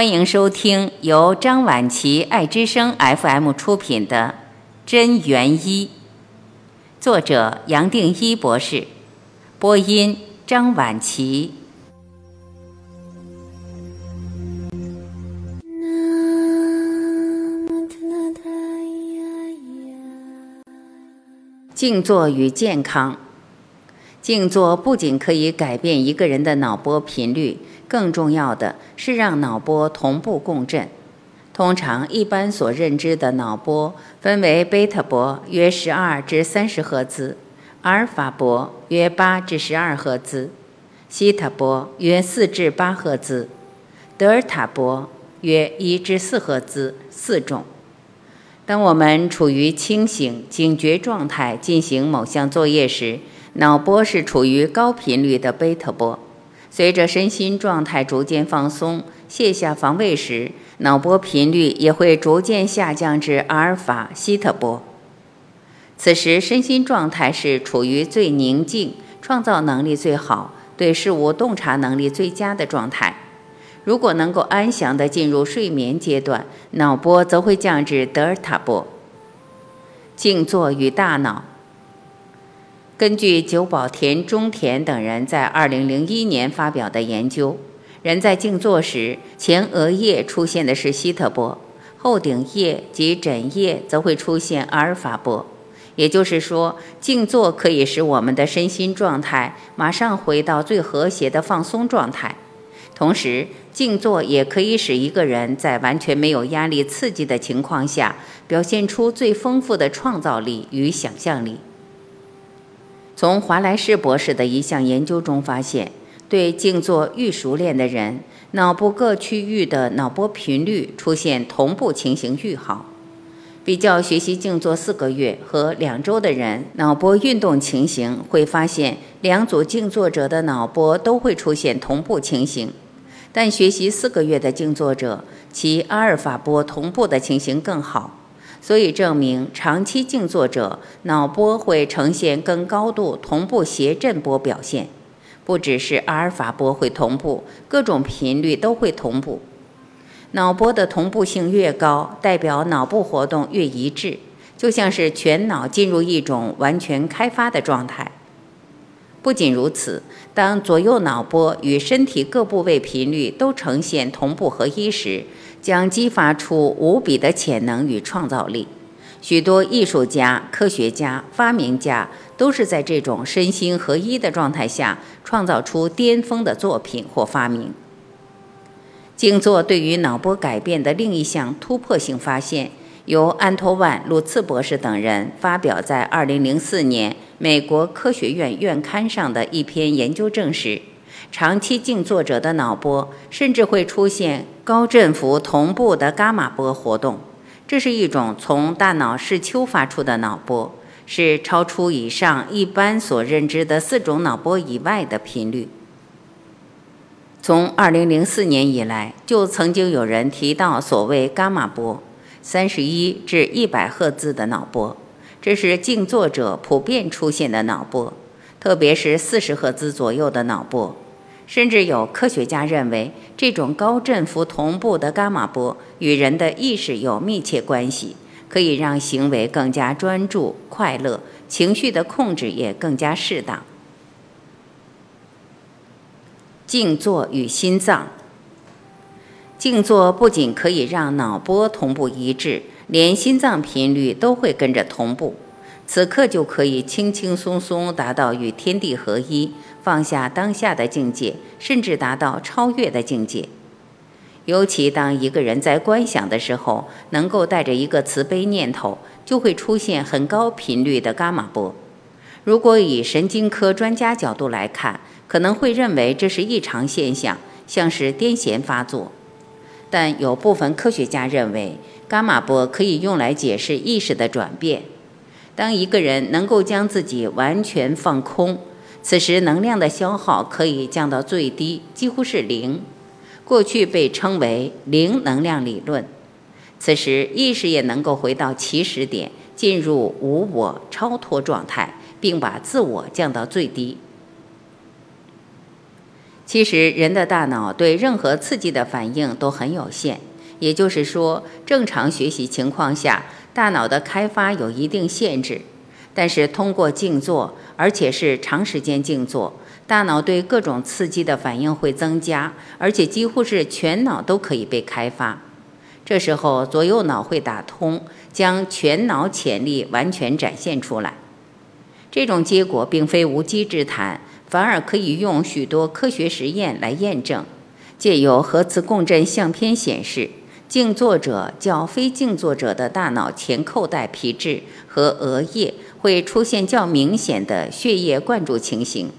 欢迎收听由张晚琪爱之声 FM 出品的《真元一》，作者杨定一博士，播音张晚琪。静坐与健康，静坐不仅可以改变一个人的脑波频率。更重要的是让脑波同步共振。通常一般所认知的脑波分为贝塔波约十二至三十赫兹，阿尔法波约八至十二赫兹，西塔波约四至八赫兹，德尔塔波约一至四赫兹四种。当我们处于清醒警觉状态进行某项作业时，脑波是处于高频率的贝塔波。随着身心状态逐渐放松，卸下防卫时，脑波频率也会逐渐下降至阿尔法、西特波。此时身心状态是处于最宁静、创造能力最好、对事物洞察能力最佳的状态。如果能够安详地进入睡眠阶段，脑波则会降至德尔塔波。静坐与大脑。根据久保田中田等人在2001年发表的研究，人在静坐时，前额叶出现的是西特波，后顶叶及枕叶则会出现阿尔法波。也就是说，静坐可以使我们的身心状态马上回到最和谐的放松状态，同时，静坐也可以使一个人在完全没有压力刺激的情况下，表现出最丰富的创造力与想象力。从华莱士博士的一项研究中发现，对静坐愈熟练的人，脑部各区域的脑波频率出现同步情形愈好。比较学习静坐四个月和两周的人脑波运动情形，会发现两组静坐者的脑波都会出现同步情形。但学习四个月的静坐者，其阿尔法波同步的情形更好。所以证明，长期静坐者脑波会呈现更高度同步谐振波表现，不只是阿尔法波会同步，各种频率都会同步。脑波的同步性越高，代表脑部活动越一致，就像是全脑进入一种完全开发的状态。不仅如此，当左右脑波与身体各部位频率都呈现同步合一时，将激发出无比的潜能与创造力。许多艺术家、科学家、发明家都是在这种身心合一的状态下创造出巅峰的作品或发明。静坐对于脑波改变的另一项突破性发现，由安托万·鲁茨博士等人发表在2004年美国科学院院刊上的一篇研究证实。长期静坐者的脑波甚至会出现高振幅同步的伽马波活动，这是一种从大脑视丘发出的脑波，是超出以上一般所认知的四种脑波以外的频率。从2004年以来，就曾经有人提到所谓伽马波，三十一至一百赫兹的脑波，这是静坐者普遍出现的脑波，特别是四十赫兹左右的脑波。甚至有科学家认为，这种高振幅同步的伽马波与人的意识有密切关系，可以让行为更加专注、快乐，情绪的控制也更加适当。静坐与心脏，静坐不仅可以让脑波同步一致，连心脏频率都会跟着同步，此刻就可以轻轻松松达到与天地合一。放下当下的境界，甚至达到超越的境界。尤其当一个人在观想的时候，能够带着一个慈悲念头，就会出现很高频率的伽马波。如果以神经科专家角度来看，可能会认为这是异常现象，像是癫痫发作。但有部分科学家认为，伽马波可以用来解释意识的转变。当一个人能够将自己完全放空。此时能量的消耗可以降到最低，几乎是零。过去被称为零能量理论。此时意识也能够回到起始点，进入无我超脱状态，并把自我降到最低。其实，人的大脑对任何刺激的反应都很有限，也就是说，正常学习情况下，大脑的开发有一定限制。但是，通过静坐，而且是长时间静坐，大脑对各种刺激的反应会增加，而且几乎是全脑都可以被开发。这时候，左右脑会打通，将全脑潜力完全展现出来。这种结果并非无稽之谈。反而可以用许多科学实验来验证。借由核磁共振相片显示，静坐者较非静坐者的大脑前扣带皮质和额叶会出现较明显的血液灌注情形。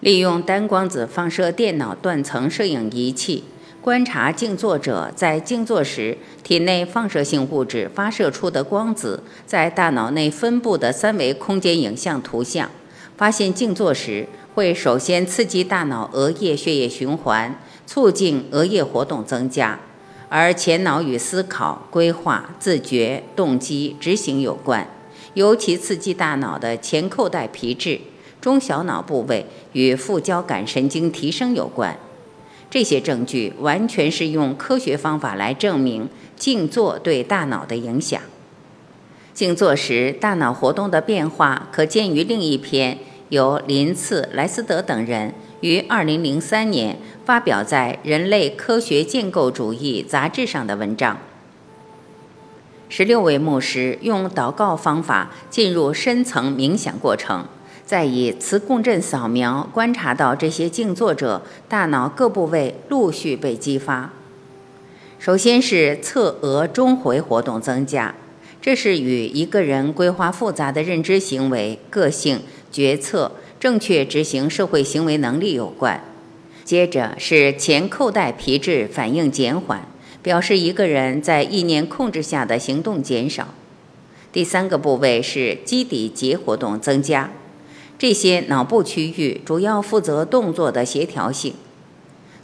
利用单光子放射电脑断层摄影仪器观察静坐者在静坐时体内放射性物质发射出的光子在大脑内分布的三维空间影像图像。发现静坐时会首先刺激大脑额叶血液循环，促进额叶活动增加，而前脑与思考、规划、自觉、动机、执行有关，尤其刺激大脑的前扣带皮质、中小脑部位与副交感神经提升有关。这些证据完全是用科学方法来证明静坐对大脑的影响。静坐时大脑活动的变化，可见于另一篇。由林茨、莱斯德等人于2003年发表在《人类科学建构主义》杂志上的文章。十六位牧师用祷告方法进入深层冥想过程，再以磁共振扫描观察到这些静坐者大脑各部位陆续被激发。首先是侧额中回活动增加，这是与一个人规划复杂的认知行为、个性。决策、正确执行社会行为能力有关。接着是前扣带皮质反应减缓，表示一个人在意念控制下的行动减少。第三个部位是基底节活动增加，这些脑部区域主要负责动作的协调性。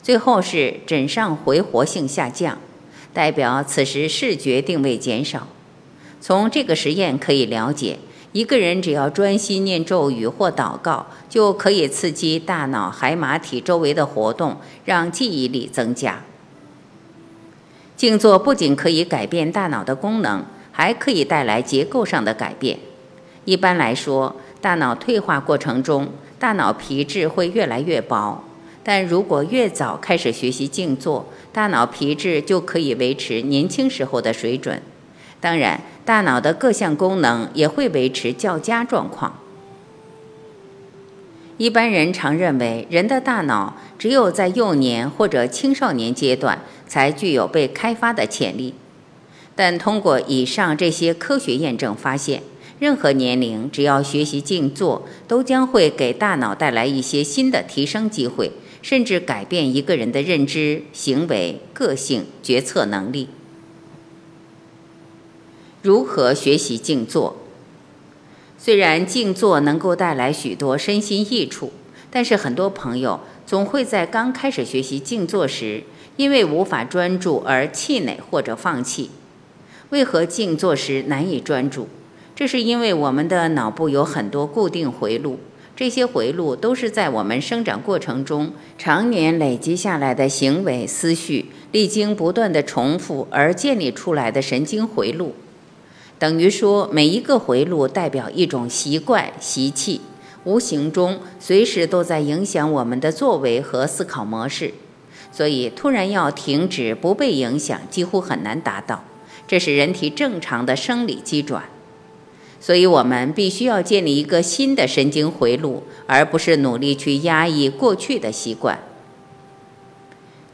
最后是枕上回活性下降，代表此时视觉定位减少。从这个实验可以了解。一个人只要专心念咒语或祷告，就可以刺激大脑海马体周围的活动，让记忆力增加。静坐不仅可以改变大脑的功能，还可以带来结构上的改变。一般来说，大脑退化过程中，大脑皮质会越来越薄，但如果越早开始学习静坐，大脑皮质就可以维持年轻时候的水准。当然。大脑的各项功能也会维持较佳状况。一般人常认为，人的大脑只有在幼年或者青少年阶段才具有被开发的潜力。但通过以上这些科学验证发现，任何年龄只要学习静坐，都将会给大脑带来一些新的提升机会，甚至改变一个人的认知、行为、个性、决策能力。如何学习静坐？虽然静坐能够带来许多身心益处，但是很多朋友总会在刚开始学习静坐时，因为无法专注而气馁或者放弃。为何静坐时难以专注？这是因为我们的脑部有很多固定回路，这些回路都是在我们生长过程中常年累积下来的行为思绪，历经不断的重复而建立出来的神经回路。等于说，每一个回路代表一种习惯习气，无形中随时都在影响我们的作为和思考模式。所以，突然要停止不被影响，几乎很难达到。这是人体正常的生理机转。所以我们必须要建立一个新的神经回路，而不是努力去压抑过去的习惯。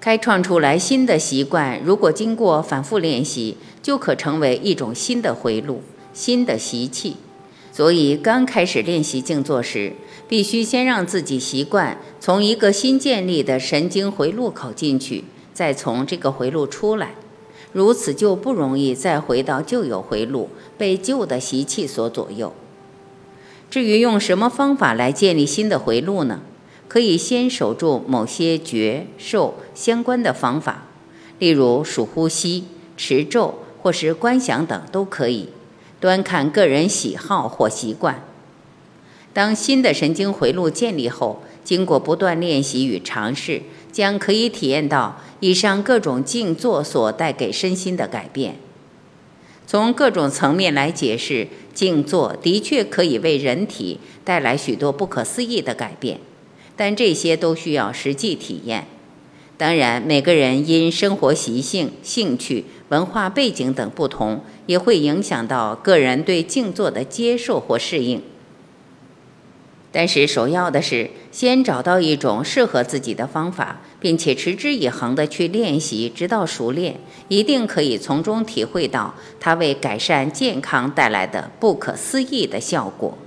开创出来新的习惯，如果经过反复练习，就可成为一种新的回路、新的习气。所以，刚开始练习静坐时，必须先让自己习惯从一个新建立的神经回路口进去，再从这个回路出来。如此就不容易再回到旧有回路，被旧的习气所左右。至于用什么方法来建立新的回路呢？可以先守住某些觉受相关的方法，例如数呼吸、持咒或是观想等都可以，端看个人喜好或习惯。当新的神经回路建立后，经过不断练习与尝试，将可以体验到以上各种静坐所带给身心的改变。从各种层面来解释，静坐的确可以为人体带来许多不可思议的改变，但这些都需要实际体验。当然，每个人因生活习性、兴趣、文化背景等不同，也会影响到个人对静坐的接受或适应。但是，首要的是先找到一种适合自己的方法，并且持之以恒地去练习，直到熟练，一定可以从中体会到它为改善健康带来的不可思议的效果。